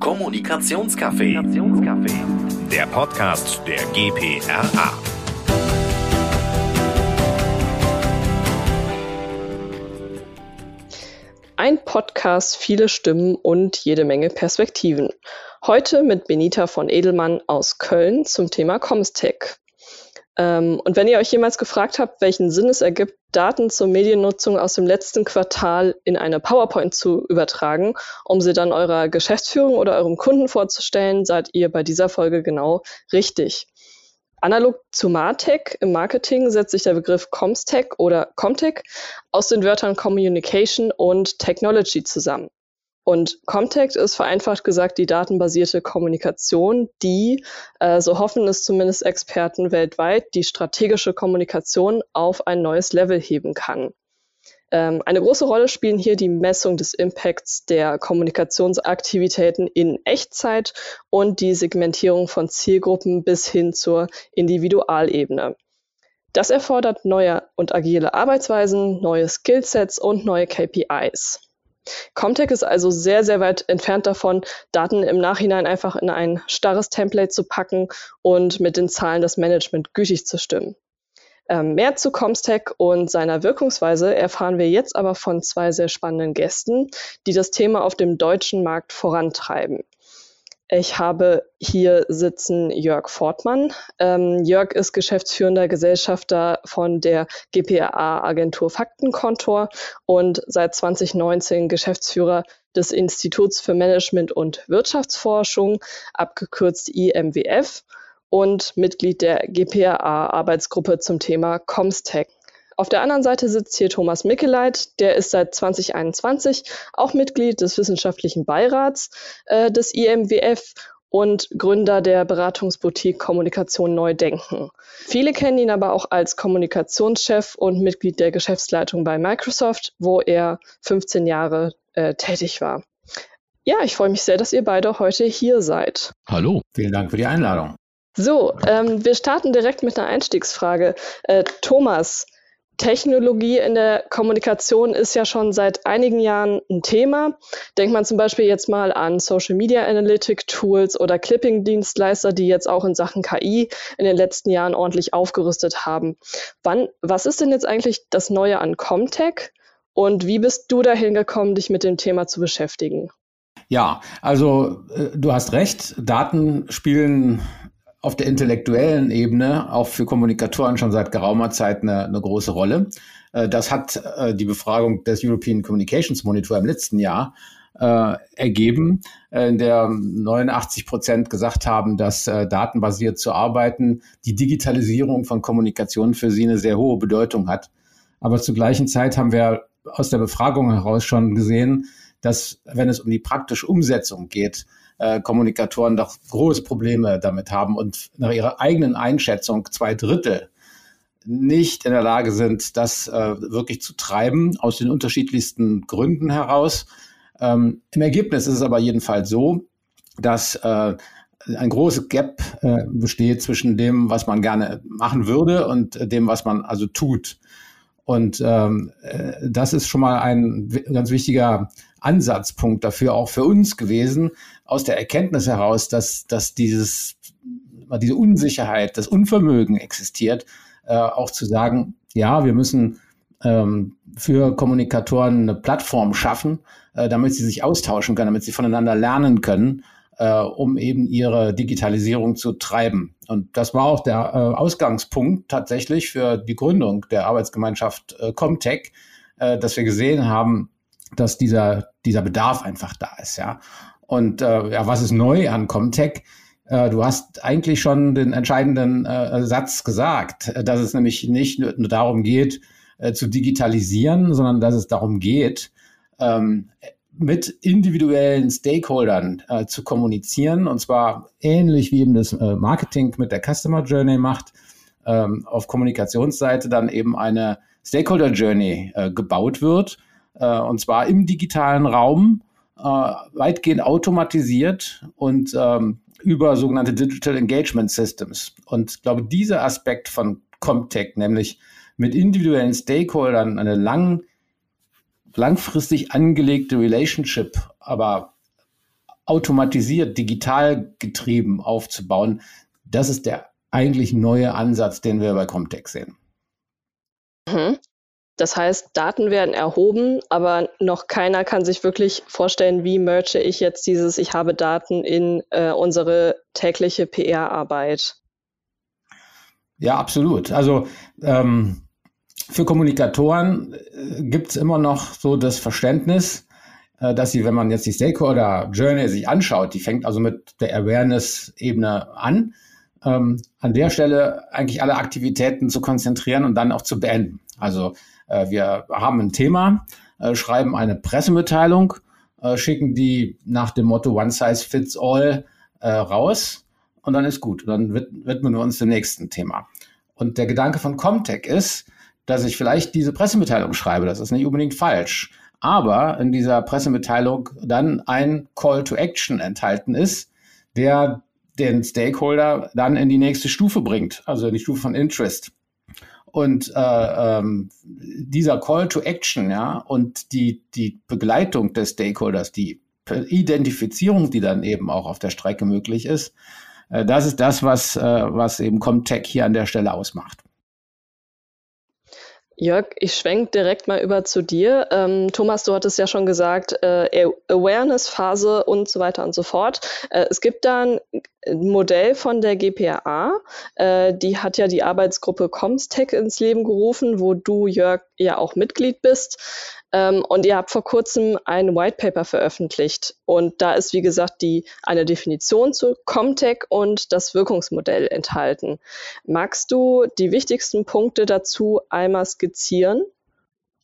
Kommunikationscafé. Der Podcast der GPRA. Ein Podcast, viele Stimmen und jede Menge Perspektiven. Heute mit Benita von Edelmann aus Köln zum Thema Comstech. Ähm, und wenn ihr euch jemals gefragt habt, welchen Sinn es ergibt, Daten zur Mediennutzung aus dem letzten Quartal in eine PowerPoint zu übertragen, um sie dann eurer Geschäftsführung oder eurem Kunden vorzustellen, seid ihr bei dieser Folge genau richtig. Analog zu Martech im Marketing setzt sich der Begriff Comstech oder Comtech aus den Wörtern Communication und Technology zusammen. Und Comtech ist vereinfacht gesagt die datenbasierte Kommunikation, die, äh, so hoffen es zumindest Experten weltweit, die strategische Kommunikation auf ein neues Level heben kann. Ähm, eine große Rolle spielen hier die Messung des Impacts der Kommunikationsaktivitäten in Echtzeit und die Segmentierung von Zielgruppen bis hin zur Individualebene. Das erfordert neue und agile Arbeitsweisen, neue Skillsets und neue KPIs. Comtech ist also sehr, sehr weit entfernt davon, Daten im Nachhinein einfach in ein starres Template zu packen und mit den Zahlen das Management gütig zu stimmen. Ähm, mehr zu Comstech und seiner Wirkungsweise erfahren wir jetzt aber von zwei sehr spannenden Gästen, die das Thema auf dem deutschen Markt vorantreiben. Ich habe hier sitzen Jörg Fortmann. Ähm, Jörg ist geschäftsführender Gesellschafter von der GPA-Agentur Faktenkontor und seit 2019 Geschäftsführer des Instituts für Management und Wirtschaftsforschung, abgekürzt IMWF, und Mitglied der GPA-Arbeitsgruppe zum Thema Comstech. Auf der anderen Seite sitzt hier Thomas Mickeleit, der ist seit 2021 auch Mitglied des wissenschaftlichen Beirats äh, des IMWF und Gründer der Beratungsboutique Kommunikation Neu Denken. Viele kennen ihn aber auch als Kommunikationschef und Mitglied der Geschäftsleitung bei Microsoft, wo er 15 Jahre äh, tätig war. Ja, ich freue mich sehr, dass ihr beide heute hier seid. Hallo. Vielen Dank für die Einladung. So, ähm, wir starten direkt mit einer Einstiegsfrage. Äh, Thomas, Technologie in der Kommunikation ist ja schon seit einigen Jahren ein Thema. Denkt man zum Beispiel jetzt mal an Social Media Analytic Tools oder Clipping-Dienstleister, die jetzt auch in Sachen KI in den letzten Jahren ordentlich aufgerüstet haben. Wann, was ist denn jetzt eigentlich das Neue an Comtech und wie bist du dahin gekommen, dich mit dem Thema zu beschäftigen? Ja, also äh, du hast recht, Daten spielen auf der intellektuellen Ebene auch für Kommunikatoren schon seit geraumer Zeit eine, eine große Rolle. Äh, das hat äh, die Befragung des European Communications Monitor im letzten Jahr äh, ergeben, in der 89 Prozent gesagt haben, dass datenbasiert zu arbeiten die Digitalisierung von Kommunikation für sie eine sehr hohe Bedeutung hat. Aber zur gleichen Zeit haben wir aus der Befragung heraus schon gesehen, dass wenn es um die praktische Umsetzung geht, äh, Kommunikatoren doch große Probleme damit haben und nach ihrer eigenen Einschätzung zwei Drittel nicht in der Lage sind, das äh, wirklich zu treiben, aus den unterschiedlichsten Gründen heraus. Ähm, Im Ergebnis ist es aber jedenfalls so, dass äh, ein großes Gap äh, besteht zwischen dem, was man gerne machen würde und dem, was man also tut. Und ähm, äh, das ist schon mal ein ganz wichtiger Ansatzpunkt dafür, auch für uns gewesen, aus der Erkenntnis heraus, dass, dass dieses, diese Unsicherheit, das Unvermögen existiert, äh, auch zu sagen, ja, wir müssen ähm, für Kommunikatoren eine Plattform schaffen, äh, damit sie sich austauschen können, damit sie voneinander lernen können, äh, um eben ihre Digitalisierung zu treiben. Und das war auch der äh, Ausgangspunkt tatsächlich für die Gründung der Arbeitsgemeinschaft äh, Comtech, äh, dass wir gesehen haben, dass dieser, dieser Bedarf einfach da ist, ja. Und äh, ja, was ist neu an Comtech? Äh, du hast eigentlich schon den entscheidenden äh, Satz gesagt, äh, dass es nämlich nicht nur, darum geht, äh, zu digitalisieren, sondern dass es darum geht, ähm, mit individuellen Stakeholdern äh, zu kommunizieren und zwar ähnlich wie eben das äh, Marketing mit der Customer Journey macht, ähm, auf Kommunikationsseite dann eben eine Stakeholder Journey äh, gebaut wird und zwar im digitalen Raum, äh, weitgehend automatisiert und ähm, über sogenannte Digital Engagement Systems. Und ich glaube, dieser Aspekt von Comtech, nämlich mit individuellen Stakeholdern eine lang, langfristig angelegte Relationship, aber automatisiert, digital getrieben aufzubauen, das ist der eigentlich neue Ansatz, den wir bei Comtech sehen. Mhm. Das heißt, Daten werden erhoben, aber noch keiner kann sich wirklich vorstellen, wie merge ich jetzt dieses, ich habe Daten in äh, unsere tägliche PR-Arbeit. Ja, absolut. Also ähm, für Kommunikatoren äh, gibt es immer noch so das Verständnis, äh, dass sie, wenn man jetzt die Stakeholder Journey sich anschaut, die fängt also mit der Awareness-Ebene an, ähm, an der Stelle eigentlich alle Aktivitäten zu konzentrieren und dann auch zu beenden. Also wir haben ein Thema, äh, schreiben eine Pressemitteilung, äh, schicken die nach dem Motto One Size Fits All raus und dann ist gut. Dann widmen wir uns dem nächsten Thema. Und der Gedanke von Comtech ist, dass ich vielleicht diese Pressemitteilung schreibe. Das ist nicht unbedingt falsch. Aber in dieser Pressemitteilung dann ein Call to Action enthalten ist, der den Stakeholder dann in die nächste Stufe bringt, also die Stufe von Interest. Und äh, ähm, dieser Call to Action, ja, und die, die Begleitung des Stakeholders, die Identifizierung, die dann eben auch auf der Strecke möglich ist, äh, das ist das, was, äh, was eben Comtech hier an der Stelle ausmacht. Jörg, ich schwenke direkt mal über zu dir. Ähm, Thomas, du hattest ja schon gesagt, äh, Awareness-Phase und so weiter und so fort. Äh, es gibt da ein Modell von der GPA, äh, die hat ja die Arbeitsgruppe Comstech ins Leben gerufen, wo du, Jörg, ja auch Mitglied bist. Ähm, und ihr habt vor kurzem ein White Paper veröffentlicht. Und da ist, wie gesagt, die, eine Definition zu Comtech und das Wirkungsmodell enthalten. Magst du die wichtigsten Punkte dazu einmal skizzieren?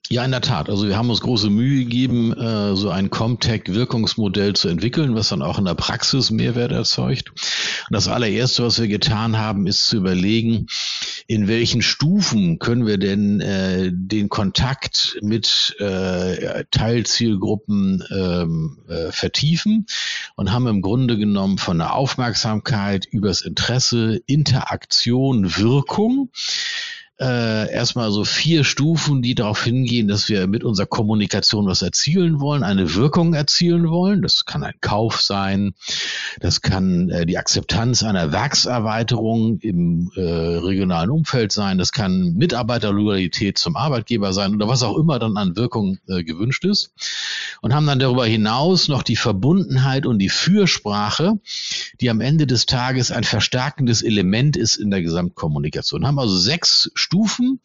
Ja, in der Tat. Also wir haben uns große Mühe gegeben, äh, so ein Comtech-Wirkungsmodell zu entwickeln, was dann auch in der Praxis Mehrwert erzeugt. Und das allererste, was wir getan haben, ist zu überlegen, in welchen Stufen können wir denn äh, den Kontakt mit äh, Teilzielgruppen ähm, äh, vertiefen und haben im Grunde genommen von der Aufmerksamkeit übers Interesse, Interaktion, Wirkung äh, erstmal so vier Stufen, die darauf hingehen, dass wir mit unserer Kommunikation was erzielen wollen, eine Wirkung erzielen wollen. Das kann ein Kauf sein, das kann äh, die Akzeptanz einer Werkserweiterung im äh, regionalen Umfeld sein, das kann Mitarbeiterloyalität zum Arbeitgeber sein oder was auch immer dann an Wirkung äh, gewünscht ist. Und haben dann darüber hinaus noch die Verbundenheit und die Fürsprache, die am Ende des Tages ein verstärkendes Element ist in der Gesamtkommunikation. Haben also sechs Stufen,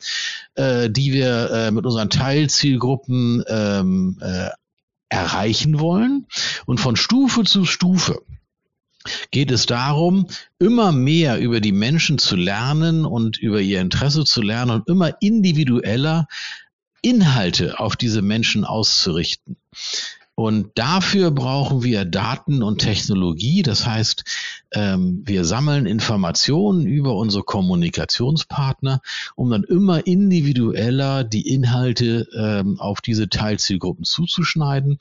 äh, die wir äh, mit unseren Teilzielgruppen ähm, äh, erreichen wollen. Und von Stufe zu Stufe geht es darum, immer mehr über die Menschen zu lernen und über ihr Interesse zu lernen und immer individueller Inhalte auf diese Menschen auszurichten. Und dafür brauchen wir Daten und Technologie. Das heißt, ähm, wir sammeln Informationen über unsere Kommunikationspartner, um dann immer individueller die Inhalte ähm, auf diese Teilzielgruppen zuzuschneiden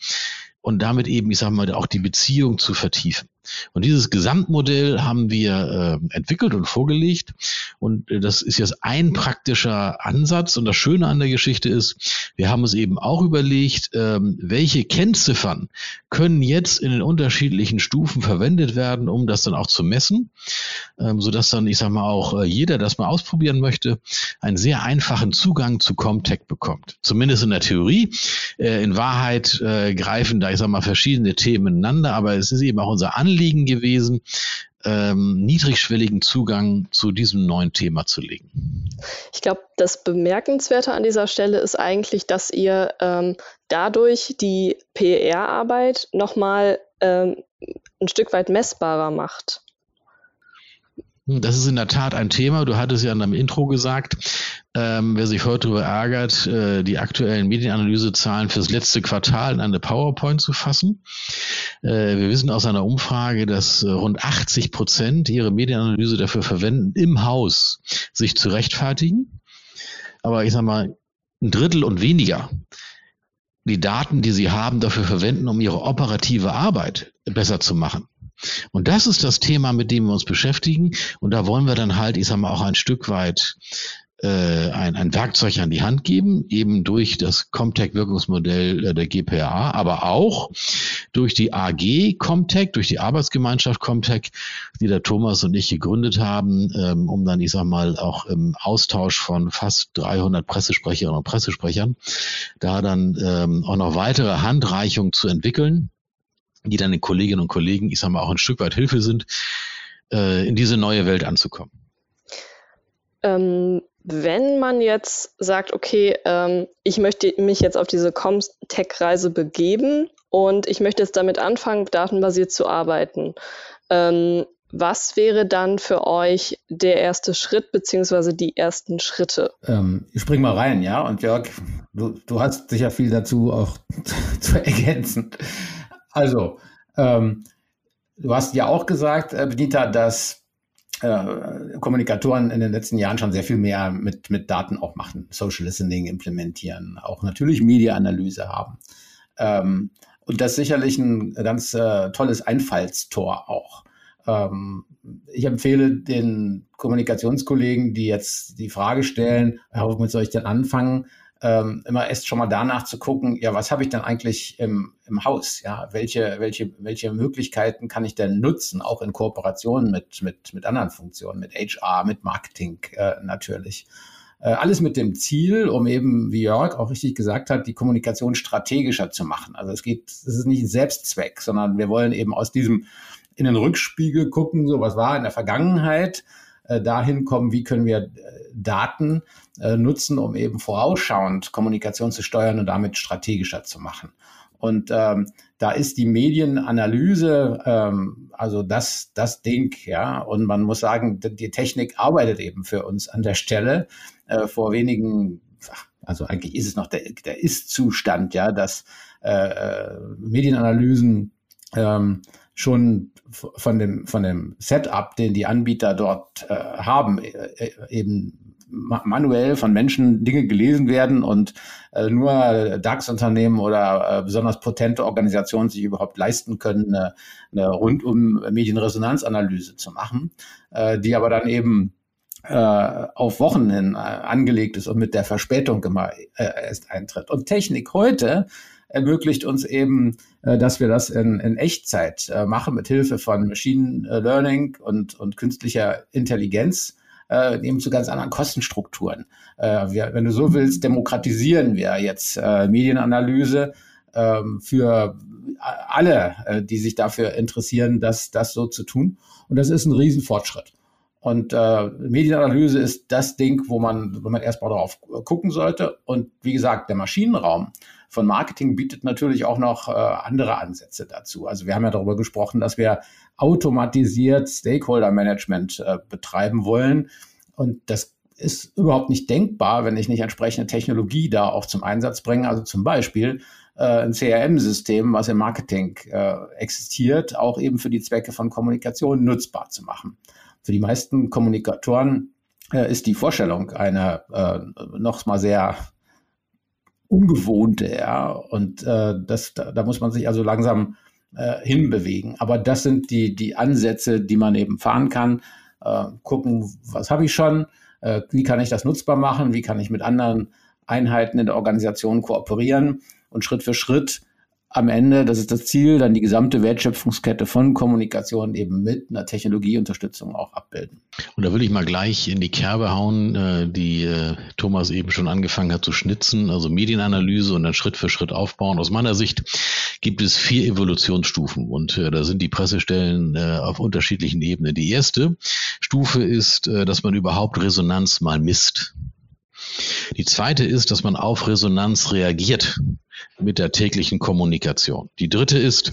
und damit eben, ich sage mal, auch die Beziehung zu vertiefen. Und dieses Gesamtmodell haben wir äh, entwickelt und vorgelegt. Und äh, das ist jetzt ein praktischer Ansatz. Und das Schöne an der Geschichte ist, wir haben uns eben auch überlegt, ähm, welche Kennziffern können jetzt in den unterschiedlichen Stufen verwendet werden, um das dann auch zu messen, ähm, sodass dann, ich sage mal, auch äh, jeder, das mal ausprobieren möchte, einen sehr einfachen Zugang zu Comtech bekommt. Zumindest in der Theorie. Äh, in Wahrheit äh, greifen da, ich sage mal, verschiedene Themen ineinander, aber es ist eben auch unser Anliegen, Anliegen gewesen, ähm, niedrigschwelligen Zugang zu diesem neuen Thema zu legen. Ich glaube, das Bemerkenswerte an dieser Stelle ist eigentlich, dass ihr ähm, dadurch die PR-Arbeit nochmal ähm, ein Stück weit messbarer macht. Das ist in der Tat ein Thema. Du hattest ja in deinem Intro gesagt, ähm, wer sich heute darüber ärgert, äh, die aktuellen Medienanalysezahlen fürs letzte Quartal in eine PowerPoint zu fassen. Äh, wir wissen aus einer Umfrage, dass äh, rund 80 Prozent ihre Medienanalyse dafür verwenden, im Haus sich zu rechtfertigen. Aber ich sag mal, ein Drittel und weniger die Daten, die sie haben, dafür verwenden, um ihre operative Arbeit besser zu machen. Und das ist das Thema, mit dem wir uns beschäftigen. Und da wollen wir dann halt, ich sag mal, auch ein Stück weit äh, ein, ein Werkzeug an die Hand geben, eben durch das Comtech-Wirkungsmodell der GPA, aber auch durch die AG Comtech, durch die Arbeitsgemeinschaft Comtech, die der Thomas und ich gegründet haben, ähm, um dann, ich sag mal, auch im Austausch von fast 300 Pressesprecherinnen und Pressesprechern, da dann ähm, auch noch weitere Handreichungen zu entwickeln, die dann den Kolleginnen und Kollegen, ich sag mal, auch ein Stück weit Hilfe sind, äh, in diese neue Welt anzukommen. Ähm, wenn man jetzt sagt, okay, ähm, ich möchte mich jetzt auf diese Comtech-Reise begeben und ich möchte jetzt damit anfangen, datenbasiert zu arbeiten, ähm, was wäre dann für euch der erste Schritt beziehungsweise die ersten Schritte? Ähm, ich spring mal rein, ja. Und Jörg, du, du hast sicher viel dazu auch zu ergänzen. Also, ähm, du hast ja auch gesagt, äh, Benita, dass äh, Kommunikatoren in den letzten Jahren schon sehr viel mehr mit, mit Daten auch machen, Social Listening implementieren, auch natürlich Media-Analyse haben. Ähm, und das ist sicherlich ein ganz äh, tolles Einfallstor auch. Ähm, ich empfehle den Kommunikationskollegen, die jetzt die Frage stellen, womit soll ich denn anfangen, ähm, immer erst schon mal danach zu gucken, ja, was habe ich denn eigentlich im, im Haus? Ja, welche, welche, welche Möglichkeiten kann ich denn nutzen, auch in Kooperation mit, mit, mit anderen Funktionen, mit HR, mit Marketing äh, natürlich. Äh, alles mit dem Ziel, um eben, wie Jörg auch richtig gesagt hat, die Kommunikation strategischer zu machen. Also es geht, es ist nicht ein Selbstzweck, sondern wir wollen eben aus diesem in den Rückspiegel gucken, so was war in der Vergangenheit, äh, dahin kommen, wie können wir äh, Daten äh, nutzen, um eben vorausschauend Kommunikation zu steuern und damit strategischer zu machen. Und ähm, da ist die Medienanalyse ähm, also das, das Ding, ja. Und man muss sagen, die Technik arbeitet eben für uns an der Stelle. Äh, vor wenigen, also eigentlich ist es noch der, der Ist-Zustand, ja, dass äh, Medienanalysen ähm, schon von dem, von dem Setup, den die Anbieter dort äh, haben, äh, äh eben manuell von Menschen Dinge gelesen werden und äh, nur DAX-Unternehmen oder äh, besonders potente Organisationen sich überhaupt leisten können, eine, eine rundum Medienresonanzanalyse zu machen, äh, die aber dann eben auf Wochen hin angelegt ist und mit der Verspätung immer erst eintritt. Und Technik heute ermöglicht uns eben, äh, dass wir das in, in Echtzeit äh, machen mit Hilfe von Machine Learning und, und künstlicher Intelligenz äh, eben zu ganz anderen Kostenstrukturen. Äh, wir, wenn du so willst, demokratisieren wir jetzt äh, Medienanalyse äh, für alle, äh, die sich dafür interessieren, das, das so zu tun. Und das ist ein Riesenfortschritt. Und äh, Medienanalyse ist das Ding, wo man, wo man erstmal darauf gucken sollte. Und wie gesagt, der Maschinenraum von Marketing bietet natürlich auch noch äh, andere Ansätze dazu. Also wir haben ja darüber gesprochen, dass wir automatisiert Stakeholder Management äh, betreiben wollen. Und das ist überhaupt nicht denkbar, wenn ich nicht entsprechende Technologie da auch zum Einsatz bringe. Also zum Beispiel äh, ein CRM-System, was im Marketing äh, existiert, auch eben für die Zwecke von Kommunikation nutzbar zu machen. Für die meisten Kommunikatoren äh, ist die Vorstellung einer äh, noch mal sehr ungewohnte, ja. Und äh, das, da, da, muss man sich also langsam äh, hinbewegen. Aber das sind die, die Ansätze, die man eben fahren kann. Äh, gucken, was habe ich schon, äh, wie kann ich das nutzbar machen, wie kann ich mit anderen Einheiten in der Organisation kooperieren und Schritt für Schritt am Ende, das ist das Ziel, dann die gesamte Wertschöpfungskette von Kommunikation eben mit einer Technologieunterstützung auch abbilden. Und da will ich mal gleich in die Kerbe hauen, äh, die äh, Thomas eben schon angefangen hat zu schnitzen, also Medienanalyse und dann Schritt für Schritt aufbauen. Aus meiner Sicht gibt es vier Evolutionsstufen und äh, da sind die Pressestellen auf unterschiedlichen Ebenen. Die erste Stufe ist, dass man überhaupt Resonanz mal misst. Die zweite ist, dass man auf Resonanz reagiert mit der täglichen Kommunikation. Die dritte ist,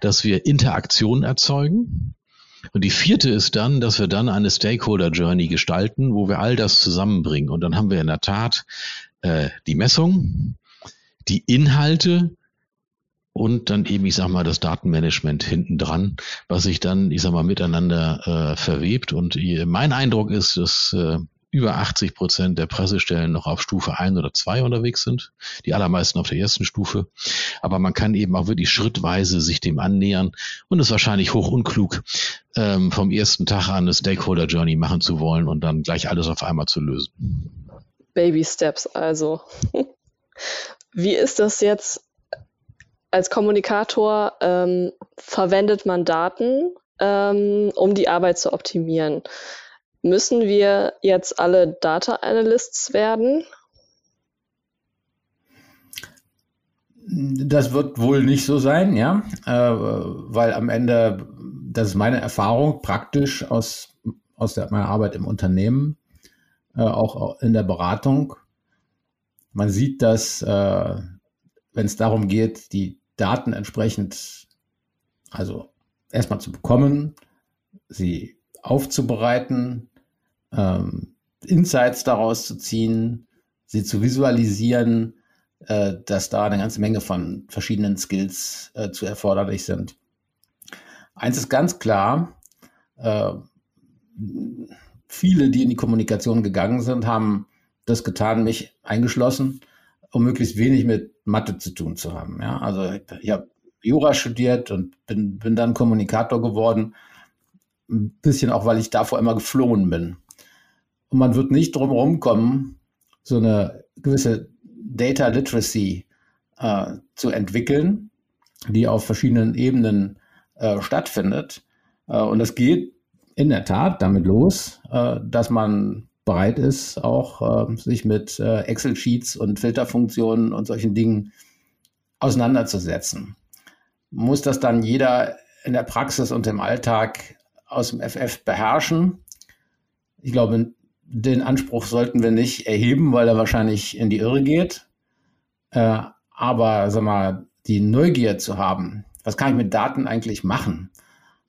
dass wir Interaktion erzeugen. Und die vierte ist dann, dass wir dann eine Stakeholder Journey gestalten, wo wir all das zusammenbringen. Und dann haben wir in der Tat äh, die Messung, die Inhalte und dann eben, ich sag mal, das Datenmanagement hinten dran, was sich dann, ich sag mal, miteinander äh, verwebt. Und mein Eindruck ist, dass äh, über 80 Prozent der Pressestellen noch auf Stufe 1 oder 2 unterwegs sind, die allermeisten auf der ersten Stufe. Aber man kann eben auch wirklich schrittweise sich dem annähern und es ist wahrscheinlich hoch unklug, ähm, vom ersten Tag an eine Stakeholder Journey machen zu wollen und dann gleich alles auf einmal zu lösen. Baby Steps also. Wie ist das jetzt als Kommunikator? Ähm, verwendet man Daten, ähm, um die Arbeit zu optimieren? Müssen wir jetzt alle Data Analysts werden? Das wird wohl nicht so sein, ja, äh, weil am Ende, das ist meine Erfahrung praktisch aus, aus der, meiner Arbeit im Unternehmen, äh, auch in der Beratung. Man sieht, dass, äh, wenn es darum geht, die Daten entsprechend, also erstmal zu bekommen, sie aufzubereiten, ähm, Insights daraus zu ziehen, sie zu visualisieren, äh, dass da eine ganze Menge von verschiedenen Skills äh, zu erforderlich sind. Eins ist ganz klar, äh, viele, die in die Kommunikation gegangen sind, haben das getan, mich eingeschlossen, um möglichst wenig mit Mathe zu tun zu haben. Ja? Also ich habe Jura studiert und bin, bin dann Kommunikator geworden, ein bisschen auch, weil ich davor immer geflohen bin. Und man wird nicht drum herum kommen, so eine gewisse Data Literacy äh, zu entwickeln, die auf verschiedenen Ebenen äh, stattfindet. Äh, und das geht in der Tat damit los, äh, dass man bereit ist, auch äh, sich mit äh, Excel-Sheets und Filterfunktionen und solchen Dingen auseinanderzusetzen. Muss das dann jeder in der Praxis und im Alltag aus dem FF beherrschen? Ich glaube, den Anspruch sollten wir nicht erheben, weil er wahrscheinlich in die Irre geht. Äh, aber sag mal, die Neugier zu haben, was kann ich mit Daten eigentlich machen?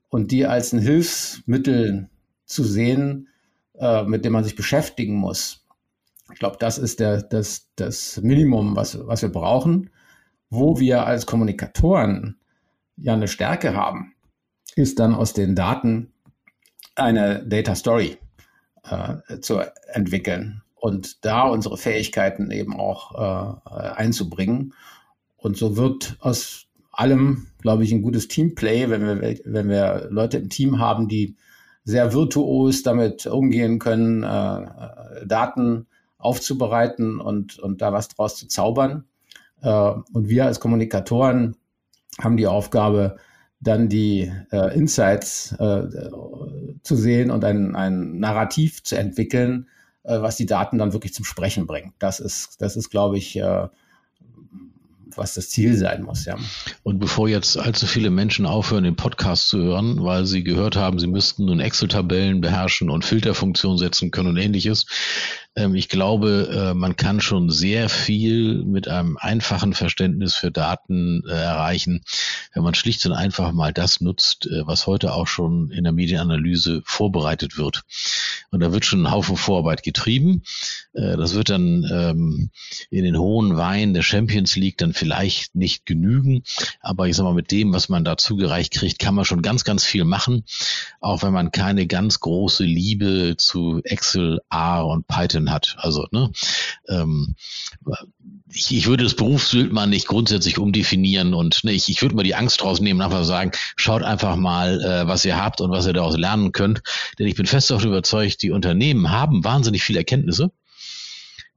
Und die als ein Hilfsmittel zu sehen, äh, mit dem man sich beschäftigen muss. Ich glaube, das ist der, das, das Minimum, was, was wir brauchen. Wo wir als Kommunikatoren ja eine Stärke haben, ist dann aus den Daten eine Data Story äh, zu entwickeln und da unsere Fähigkeiten eben auch äh, einzubringen. Und so wird aus allem, glaube ich, ein gutes Teamplay, wenn wir, wenn wir Leute im Team haben, die sehr virtuos damit umgehen können, äh, Daten aufzubereiten und, und da was draus zu zaubern. Äh, und wir als Kommunikatoren haben die Aufgabe, dann die äh, Insights äh, zu sehen und ein, ein Narrativ zu entwickeln, äh, was die Daten dann wirklich zum Sprechen bringt. Das ist, das ist, glaube ich, äh, was das Ziel sein muss, ja. Und bevor jetzt allzu viele Menschen aufhören, den Podcast zu hören, weil sie gehört haben, sie müssten nun Excel-Tabellen beherrschen und Filterfunktionen setzen können und ähnliches, ich glaube, äh, man kann schon sehr viel mit einem einfachen Verständnis für Daten äh, erreichen, wenn man schlicht und einfach mal das nutzt, äh, was heute auch schon in der Medienanalyse vorbereitet wird. Und da wird schon ein Haufen Vorarbeit getrieben. Das wird dann ähm, in den hohen Weinen der Champions League dann vielleicht nicht genügen. Aber ich sag mal, mit dem, was man da zugereicht kriegt, kann man schon ganz, ganz viel machen. Auch wenn man keine ganz große Liebe zu Excel, R und Python hat. Also, ne, ähm, ich, ich würde das Berufsbild mal nicht grundsätzlich umdefinieren und ne, ich, ich würde mal die Angst rausnehmen, einfach sagen, schaut einfach mal, äh, was ihr habt und was ihr daraus lernen könnt. Denn ich bin fest davon überzeugt, die Unternehmen haben wahnsinnig viele Erkenntnisse,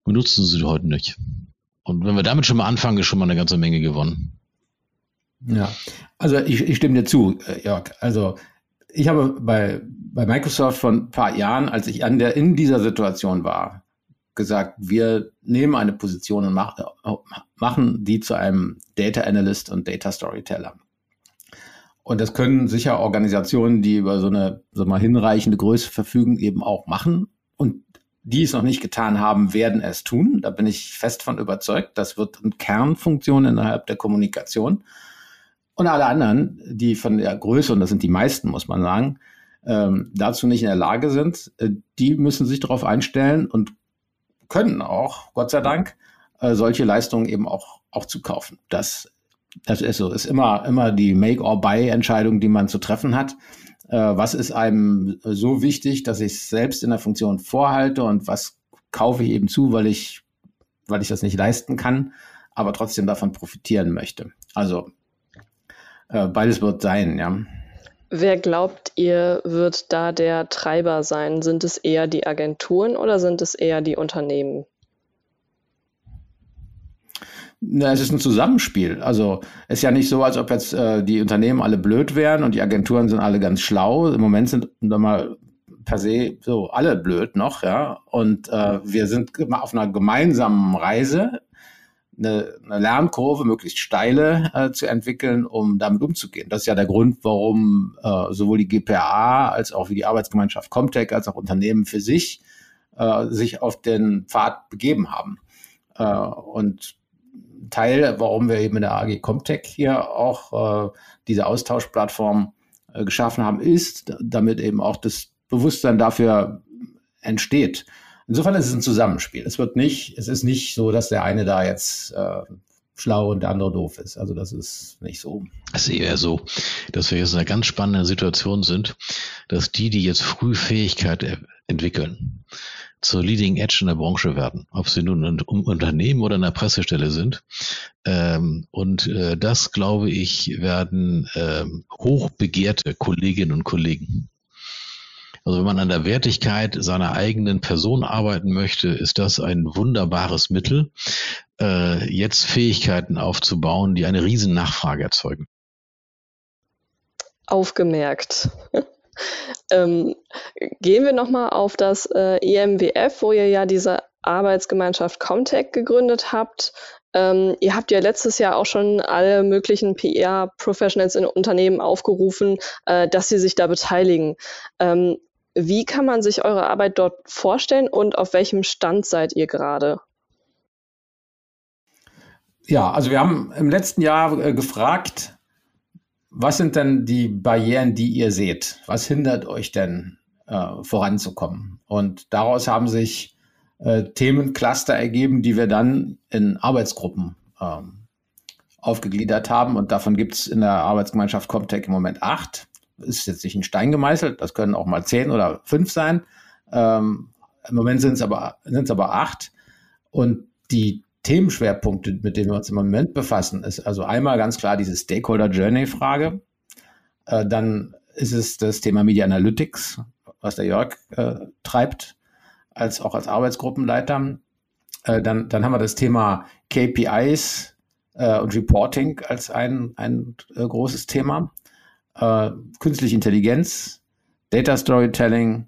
benutzen sie heute nicht. Und wenn wir damit schon mal anfangen, ist schon mal eine ganze Menge gewonnen. Ja, also ich, ich stimme dir zu, äh, Jörg. Also ich habe bei, bei Microsoft vor ein paar Jahren, als ich an der, in dieser Situation war, gesagt, wir nehmen eine Position und mach, machen die zu einem Data Analyst und Data Storyteller. Und das können sicher Organisationen, die über so eine so mal hinreichende Größe verfügen, eben auch machen. Und die es noch nicht getan haben, werden es tun. Da bin ich fest von überzeugt. Das wird eine Kernfunktion innerhalb der Kommunikation. Und alle anderen, die von der Größe, und das sind die meisten, muss man sagen, ähm, dazu nicht in der Lage sind, äh, die müssen sich darauf einstellen und können auch, Gott sei Dank, äh, solche Leistungen eben auch, auch zu kaufen. Das, das ist so, ist immer, immer die Make-or-Buy-Entscheidung, die man zu treffen hat. Äh, was ist einem so wichtig, dass ich es selbst in der Funktion vorhalte und was kaufe ich eben zu, weil ich, weil ich das nicht leisten kann, aber trotzdem davon profitieren möchte. Also beides wird sein, ja. Wer glaubt ihr, wird da der Treiber sein? Sind es eher die Agenturen oder sind es eher die Unternehmen? Na, es ist ein Zusammenspiel. Also es ist ja nicht so, als ob jetzt äh, die Unternehmen alle blöd wären und die Agenturen sind alle ganz schlau. Im Moment sind da mal per se so alle blöd noch, ja. Und äh, wir sind auf einer gemeinsamen Reise, eine, eine Lernkurve, möglichst steile äh, zu entwickeln, um damit umzugehen. Das ist ja der Grund, warum äh, sowohl die GPA als auch wie die Arbeitsgemeinschaft Comtech als auch Unternehmen für sich äh, sich auf den Pfad begeben haben. Äh, und Teil, warum wir eben in der AG Comtech hier auch äh, diese Austauschplattform äh, geschaffen haben, ist, damit eben auch das Bewusstsein dafür entsteht. Insofern ist es ein Zusammenspiel. Es wird nicht, es ist nicht so, dass der eine da jetzt äh, schlau und der andere doof ist. Also das ist nicht so. Es ist eher so, dass wir jetzt in einer ganz spannenden Situation sind, dass die, die jetzt früh Fähigkeit entwickeln, zur Leading Edge in der Branche werden, ob sie nun ein Unternehmen oder in der Pressestelle sind. Ähm, und äh, das, glaube ich, werden ähm, hochbegehrte Kolleginnen und Kollegen. Also wenn man an der Wertigkeit seiner eigenen Person arbeiten möchte, ist das ein wunderbares Mittel, äh, jetzt Fähigkeiten aufzubauen, die eine riesen Nachfrage erzeugen. Aufgemerkt. ähm, gehen wir nochmal auf das äh, EMWF, wo ihr ja diese Arbeitsgemeinschaft Comtech gegründet habt. Ähm, ihr habt ja letztes Jahr auch schon alle möglichen PR-Professionals in Unternehmen aufgerufen, äh, dass sie sich da beteiligen. Ähm, wie kann man sich eure Arbeit dort vorstellen und auf welchem Stand seid ihr gerade? Ja, also wir haben im letzten Jahr äh, gefragt, was sind denn die Barrieren, die ihr seht? Was hindert euch denn äh, voranzukommen? Und daraus haben sich äh, Themencluster ergeben, die wir dann in Arbeitsgruppen ähm, aufgegliedert haben. Und davon gibt es in der Arbeitsgemeinschaft Comtech im Moment acht. Ist jetzt nicht in Stein gemeißelt, das können auch mal zehn oder fünf sein. Ähm, Im Moment sind es aber, sind's aber acht. Und die Themenschwerpunkte, mit denen wir uns im Moment befassen, ist also einmal ganz klar diese Stakeholder Journey Frage. Äh, dann ist es das Thema Media Analytics, was der Jörg äh, treibt, als auch als Arbeitsgruppenleiter. Äh, dann, dann haben wir das Thema KPIs äh, und Reporting als ein, ein äh, großes Thema. Äh, künstliche Intelligenz, Data Storytelling,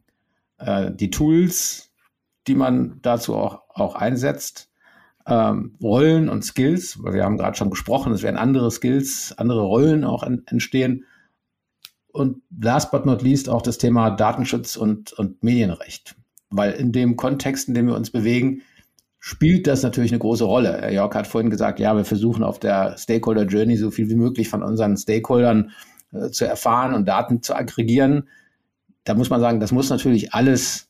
die Tools, die man dazu auch, auch einsetzt ähm, Rollen und Skills, weil wir haben gerade schon gesprochen, es werden andere Skills, andere Rollen auch en entstehen. Und last but not least auch das Thema Datenschutz und, und Medienrecht. Weil in dem Kontext, in dem wir uns bewegen, spielt das natürlich eine große Rolle. Herr Jörg hat vorhin gesagt, ja, wir versuchen auf der Stakeholder Journey so viel wie möglich von unseren Stakeholdern äh, zu erfahren und Daten zu aggregieren. Da muss man sagen, das muss natürlich alles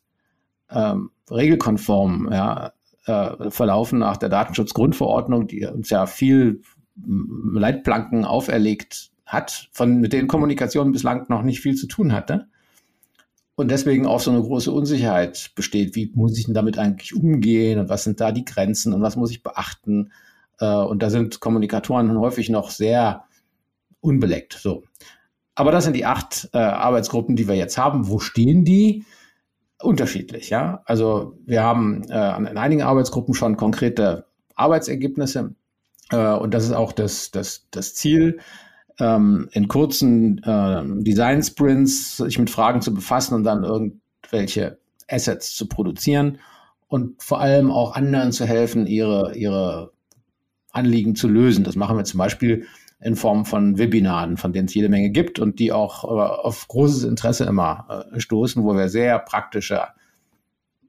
ähm, regelkonform ja, äh, verlaufen nach der Datenschutzgrundverordnung, die uns ja viel Leitplanken auferlegt hat, von, mit denen Kommunikation bislang noch nicht viel zu tun hatte. Und deswegen auch so eine große Unsicherheit besteht. Wie muss ich denn damit eigentlich umgehen und was sind da die Grenzen und was muss ich beachten? Äh, und da sind Kommunikatoren häufig noch sehr unbeleckt. So. Aber das sind die acht äh, Arbeitsgruppen, die wir jetzt haben. Wo stehen die? unterschiedlich, ja. Also wir haben äh, in einigen Arbeitsgruppen schon konkrete Arbeitsergebnisse äh, und das ist auch das, das, das Ziel, ähm, in kurzen äh, Design-Sprints sich mit Fragen zu befassen und dann irgendwelche Assets zu produzieren und vor allem auch anderen zu helfen, ihre, ihre Anliegen zu lösen. Das machen wir zum Beispiel in Form von Webinaren, von denen es jede Menge gibt und die auch äh, auf großes Interesse immer äh, stoßen, wo wir sehr praktische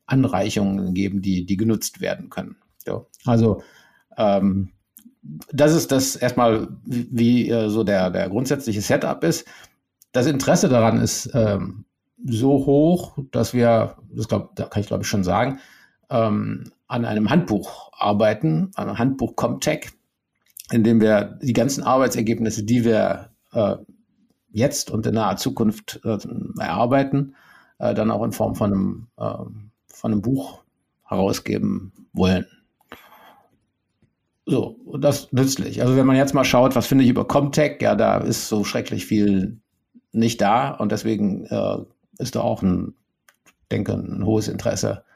Anreichungen geben, die, die genutzt werden können. So. Also ähm, das ist das erstmal, wie, äh, so der, der grundsätzliche Setup ist. Das Interesse daran ist ähm, so hoch, dass wir, das glaub, da kann ich glaube ich schon sagen, ähm, an einem Handbuch arbeiten, an einem Handbuch Comtech, indem wir die ganzen Arbeitsergebnisse, die wir äh, jetzt und in naher Zukunft äh, erarbeiten, äh, dann auch in Form von einem, ähm, von einem Buch herausgeben wollen. So, das nützlich. Also wenn man jetzt mal schaut, was finde ich über Comtech, ja, da ist so schrecklich viel nicht da und deswegen äh, ist da auch ein, denke, ein hohes Interesse äh,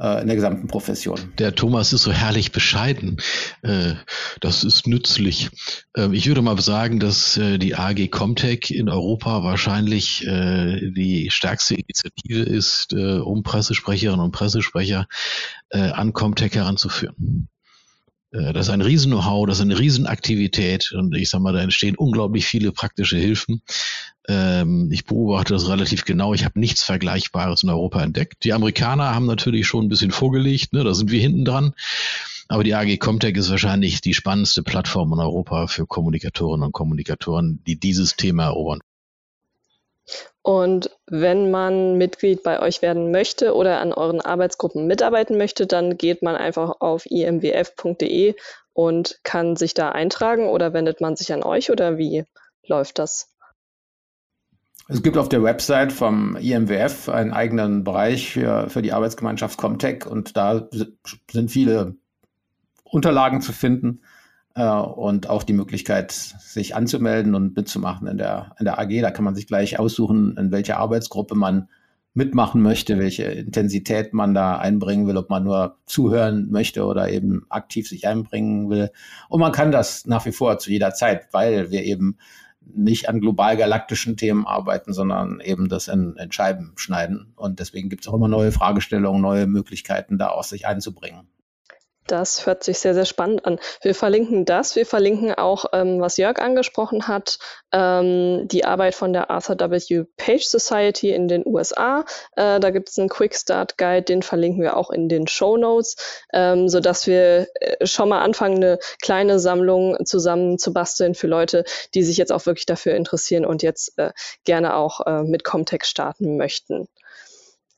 in der gesamten Profession. Der Thomas ist so herrlich bescheiden. Äh, das ist nützlich. Ähm, ich würde mal sagen, dass äh, die AG Comtech in Europa wahrscheinlich die stärkste Initiative ist, um Pressesprecherinnen und Pressesprecher an Comtech heranzuführen. Das ist ein Riesen-Know-how, das ist eine Riesenaktivität und ich sag mal, da entstehen unglaublich viele praktische Hilfen. Ähm, ich beobachte das relativ genau. Ich habe nichts Vergleichbares in Europa entdeckt. Die Amerikaner haben natürlich schon ein bisschen vorgelegt, ne? da sind wir hinten dran. Aber die AG Comtech ist wahrscheinlich die spannendste Plattform in Europa für Kommunikatorinnen und Kommunikatoren, die dieses Thema erobern. Und wenn man Mitglied bei euch werden möchte oder an euren Arbeitsgruppen mitarbeiten möchte, dann geht man einfach auf imwf.de und kann sich da eintragen oder wendet man sich an euch oder wie läuft das? Es gibt auf der Website vom IMWF einen eigenen Bereich für, für die Arbeitsgemeinschaft Comtech und da sind viele Unterlagen zu finden und auch die Möglichkeit, sich anzumelden und mitzumachen in der, in der AG. Da kann man sich gleich aussuchen, in welcher Arbeitsgruppe man mitmachen möchte, welche Intensität man da einbringen will, ob man nur zuhören möchte oder eben aktiv sich einbringen will. Und man kann das nach wie vor zu jeder Zeit, weil wir eben nicht an global galaktischen Themen arbeiten, sondern eben das in, in Scheiben schneiden. Und deswegen gibt es auch immer neue Fragestellungen, neue Möglichkeiten, da auch sich einzubringen. Das hört sich sehr, sehr spannend an. Wir verlinken das. Wir verlinken auch, ähm, was Jörg angesprochen hat, ähm, die Arbeit von der Arthur W. Page Society in den USA. Äh, da gibt es einen Quick Start Guide, den verlinken wir auch in den Show Notes, ähm, sodass wir äh, schon mal anfangen, eine kleine Sammlung zusammen zu basteln für Leute, die sich jetzt auch wirklich dafür interessieren und jetzt äh, gerne auch äh, mit Comtext starten möchten.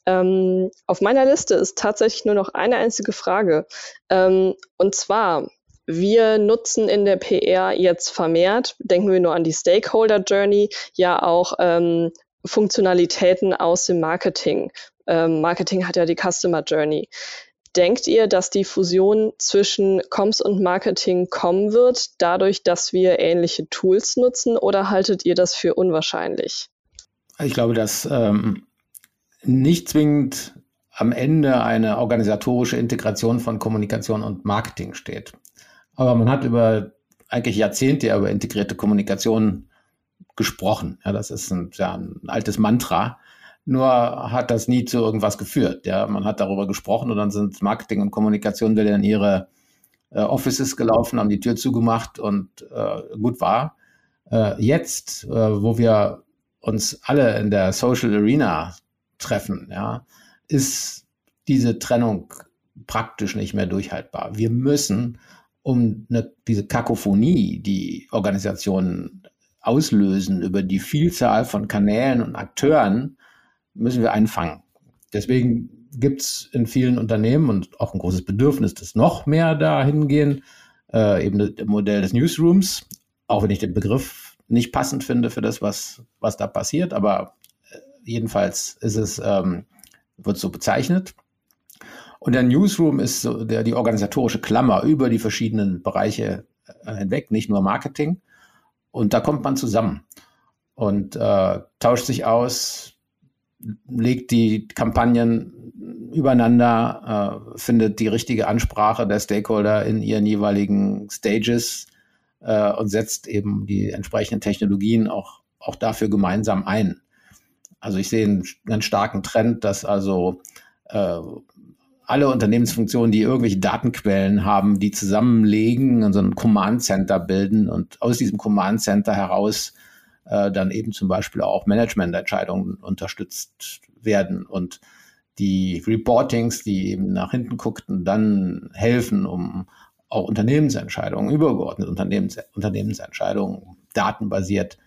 Ähm, auf meiner Liste ist tatsächlich nur noch eine einzige Frage. Ähm, und zwar, wir nutzen in der PR jetzt vermehrt, denken wir nur an die Stakeholder Journey, ja auch ähm, Funktionalitäten aus dem Marketing. Ähm, Marketing hat ja die Customer Journey. Denkt ihr, dass die Fusion zwischen Comms und Marketing kommen wird, dadurch, dass wir ähnliche Tools nutzen, oder haltet ihr das für unwahrscheinlich? Ich glaube, dass ähm, nicht zwingend am Ende eine organisatorische Integration von Kommunikation und Marketing steht. Aber man hat über eigentlich Jahrzehnte über integrierte Kommunikation gesprochen. Ja, das ist ein, ja, ein altes Mantra. Nur hat das nie zu irgendwas geführt. Ja, man hat darüber gesprochen und dann sind Marketing und Kommunikation wieder in ihre äh, Offices gelaufen, haben die Tür zugemacht und äh, gut war. Äh, jetzt, äh, wo wir uns alle in der Social Arena treffen, ja, ist diese Trennung praktisch nicht mehr durchhaltbar. Wir müssen, um eine, diese Kakophonie, die Organisationen auslösen über die Vielzahl von Kanälen und Akteuren, müssen wir einfangen. Deswegen gibt es in vielen Unternehmen und auch ein großes Bedürfnis, dass noch mehr dahin gehen, äh, eben das Modell des Newsrooms, auch wenn ich den Begriff nicht passend finde für das, was, was da passiert, aber jedenfalls ist es, ähm, wird so bezeichnet. Und der Newsroom ist so der, die organisatorische Klammer über die verschiedenen Bereiche äh, hinweg, nicht nur Marketing. Und da kommt man zusammen und äh, tauscht sich aus, legt die Kampagnen übereinander, äh, findet die richtige Ansprache der Stakeholder in ihren jeweiligen Stages äh, und setzt eben die entsprechenden Technologien auch, auch dafür gemeinsam ein. Also ich sehe einen starken Trend, dass also äh, alle Unternehmensfunktionen, die irgendwelche Datenquellen haben, die zusammenlegen und so ein Command Center bilden und aus diesem Command Center heraus äh, dann eben zum Beispiel auch Managemententscheidungen unterstützt werden und die Reportings, die eben nach hinten guckten, dann helfen, um auch Unternehmensentscheidungen, übergeordnete Unternehmens Unternehmensentscheidungen datenbasiert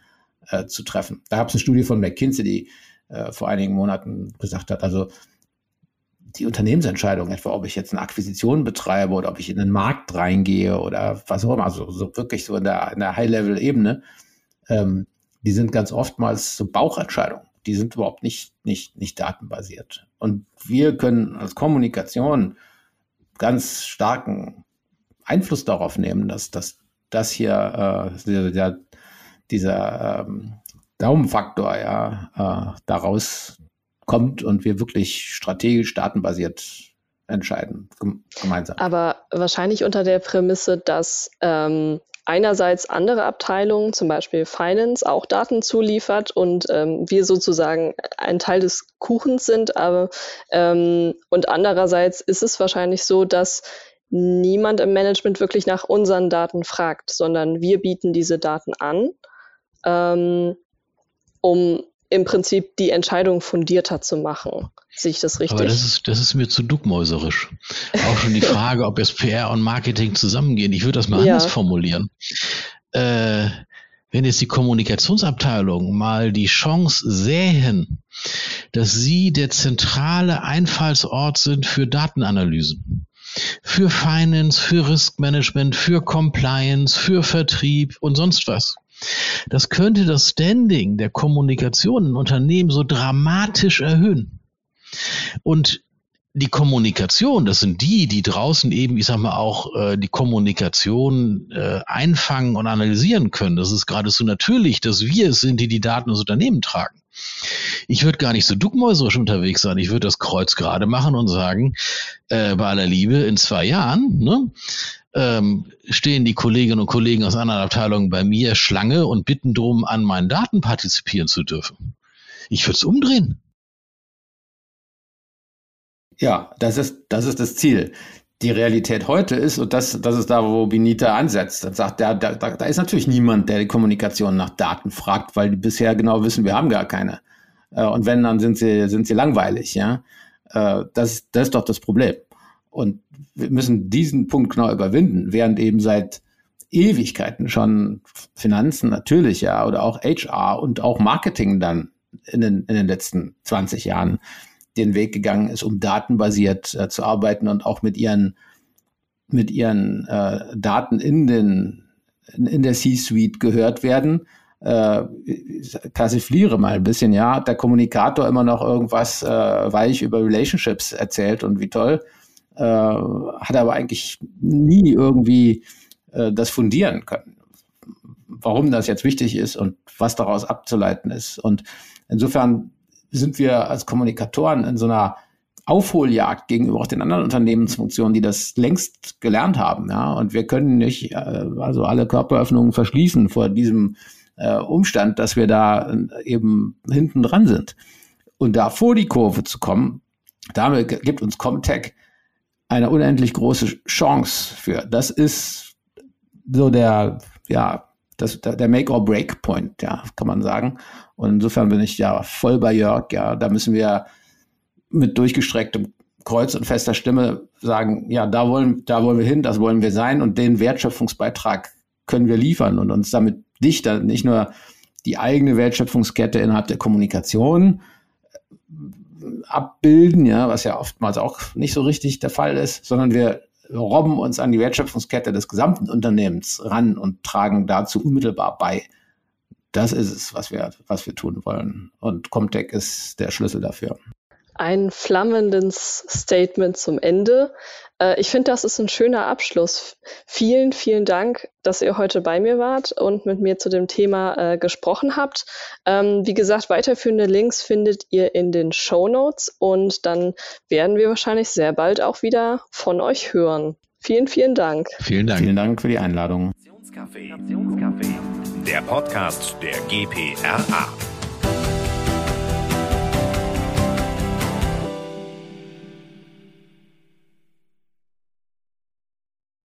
äh, zu treffen. Da gab es eine Studie von McKinsey, die äh, vor einigen Monaten gesagt hat, also die Unternehmensentscheidung, etwa ob ich jetzt eine Akquisition betreibe oder ob ich in den Markt reingehe oder was auch immer, also so wirklich so in der, in der High-Level-Ebene, ähm, die sind ganz oftmals so Bauchentscheidungen. Die sind überhaupt nicht, nicht, nicht datenbasiert. Und wir können als Kommunikation ganz starken Einfluss darauf nehmen, dass, dass das hier äh, der, dieser ähm, Daumenfaktor ja äh, daraus kommt und wir wirklich strategisch datenbasiert entscheiden, gemeinsam. Aber wahrscheinlich unter der Prämisse, dass ähm, einerseits andere Abteilungen, zum Beispiel Finance, auch Daten zuliefert und ähm, wir sozusagen ein Teil des Kuchens sind. Aber ähm, und andererseits ist es wahrscheinlich so, dass niemand im Management wirklich nach unseren Daten fragt, sondern wir bieten diese Daten an, ähm, um im Prinzip die Entscheidung fundierter zu machen. Sehe ich das richtig? Aber das ist, das ist mir zu duckmäuserisch. Auch schon die Frage, ob jetzt PR und Marketing zusammengehen. Ich würde das mal ja. anders formulieren. Äh, wenn jetzt die Kommunikationsabteilung mal die Chance sähen, dass sie der zentrale Einfallsort sind für Datenanalysen, für Finance, für Risk Management, für Compliance, für Vertrieb und sonst was das könnte das Standing der Kommunikation in Unternehmen so dramatisch erhöhen. Und die Kommunikation, das sind die, die draußen eben, ich sag mal, auch äh, die Kommunikation äh, einfangen und analysieren können. Das ist geradezu natürlich, dass wir es sind, die die Daten ins Unternehmen tragen. Ich würde gar nicht so duckmäuserisch unterwegs sein. Ich würde das Kreuz gerade machen und sagen, äh, bei aller Liebe, in zwei Jahren, ne, ähm, stehen die Kolleginnen und Kollegen aus anderen Abteilungen bei mir Schlange und bitten darum, an meinen Daten partizipieren zu dürfen. Ich würde es umdrehen. Ja, das ist, das ist das Ziel. Die Realität heute ist, und das, das ist da, wo Benita ansetzt, dann sagt, da, da, da ist natürlich niemand, der die Kommunikation nach Daten fragt, weil die bisher genau wissen, wir haben gar keine. Äh, und wenn, dann sind sie, sind sie langweilig, ja. Äh, das, das ist doch das Problem. Und wir müssen diesen Punkt genau überwinden, während eben seit Ewigkeiten schon Finanzen natürlich, ja, oder auch HR und auch Marketing dann in den, in den letzten 20 Jahren den Weg gegangen ist, um datenbasiert äh, zu arbeiten und auch mit ihren, mit ihren äh, Daten in, den, in, in der C-Suite gehört werden. Äh, persifliere mal ein bisschen, ja, hat der Kommunikator immer noch irgendwas äh, weich über Relationships erzählt und wie toll äh, hat aber eigentlich nie irgendwie äh, das fundieren können, warum das jetzt wichtig ist und was daraus abzuleiten ist. Und insofern sind wir als Kommunikatoren in so einer Aufholjagd gegenüber auch den anderen Unternehmensfunktionen, die das längst gelernt haben. Ja? Und wir können nicht äh, also alle Körperöffnungen verschließen vor diesem äh, Umstand, dass wir da äh, eben hinten dran sind. Und da vor die Kurve zu kommen, damit gibt uns Comtech eine unendlich große Chance für. Das ist so der, ja, das, der Make-or-Break-Point, ja, kann man sagen. Und insofern bin ich ja voll bei Jörg, ja, da müssen wir mit durchgestrecktem Kreuz und fester Stimme sagen, ja, da wollen, da wollen wir hin, das wollen wir sein und den Wertschöpfungsbeitrag können wir liefern und uns damit dichter, nicht nur die eigene Wertschöpfungskette innerhalb der Kommunikation abbilden, ja, was ja oftmals auch nicht so richtig der Fall ist, sondern wir robben uns an die Wertschöpfungskette des gesamten Unternehmens ran und tragen dazu unmittelbar bei. Das ist es, was wir, was wir tun wollen. Und Comtech ist der Schlüssel dafür ein flammendes Statement zum Ende. Äh, ich finde, das ist ein schöner Abschluss. Vielen, vielen Dank, dass ihr heute bei mir wart und mit mir zu dem Thema äh, gesprochen habt. Ähm, wie gesagt, weiterführende Links findet ihr in den Show Notes und dann werden wir wahrscheinlich sehr bald auch wieder von euch hören. Vielen, vielen Dank. Vielen Dank. Vielen Dank für die Einladung. Der Podcast der GPRA.